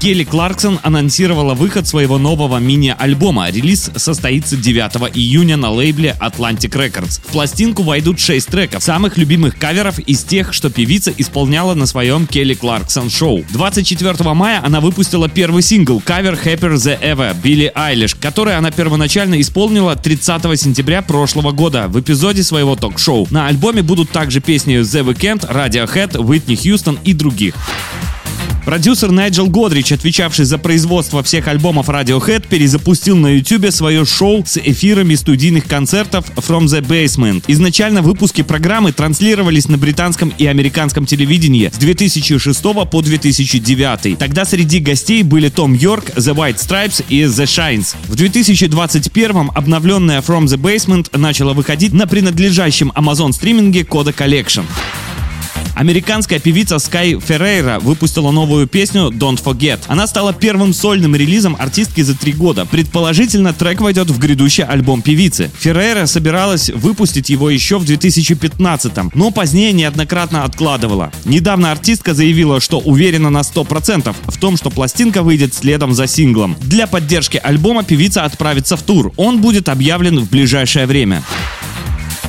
Келли Кларксон анонсировала выход своего нового мини-альбома. Релиз состоится 9 июня на лейбле Atlantic Records. В пластинку войдут 6 треков, самых любимых каверов из тех, что певица исполняла на своем Келли Кларксон шоу. 24 мая она выпустила первый сингл кавер Happier the Ever Билли Айлиш, который она первоначально исполнила 30 сентября прошлого года в эпизоде своего ток-шоу. На альбоме будут также песни The Weeknd, Radiohead, Whitney Houston и других. Продюсер Найджел Годрич, отвечавший за производство всех альбомов Radiohead, перезапустил на YouTube свое шоу с эфирами студийных концертов From the Basement. Изначально выпуски программы транслировались на британском и американском телевидении с 2006 по 2009. Тогда среди гостей были Том Йорк, The White Stripes и The Shines. В 2021 обновленная From the Basement начала выходить на принадлежащем Amazon стриминге Coda Collection. Американская певица Sky Ferreira выпустила новую песню Don't Forget. Она стала первым сольным релизом артистки за три года. Предположительно, трек войдет в грядущий альбом певицы. Феррейра собиралась выпустить его еще в 2015 но позднее неоднократно откладывала. Недавно артистка заявила, что уверена на 100% в том, что пластинка выйдет следом за синглом. Для поддержки альбома певица отправится в тур. Он будет объявлен в ближайшее время.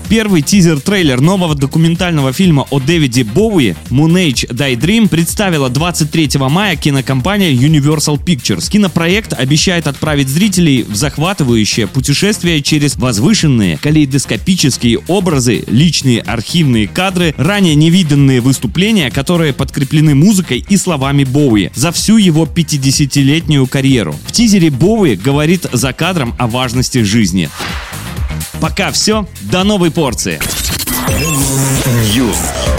Первый тизер-трейлер нового документального фильма о Дэвиде Боуи Moon Age Die Dream представила 23 мая кинокомпания Universal Pictures. Кинопроект обещает отправить зрителей в захватывающее путешествие через возвышенные калейдоскопические образы, личные архивные кадры, ранее невиданные выступления, которые подкреплены музыкой и словами Боуи за всю его 50-летнюю карьеру. В тизере Боуи говорит за кадром о важности жизни. Пока все, до новой порции. News.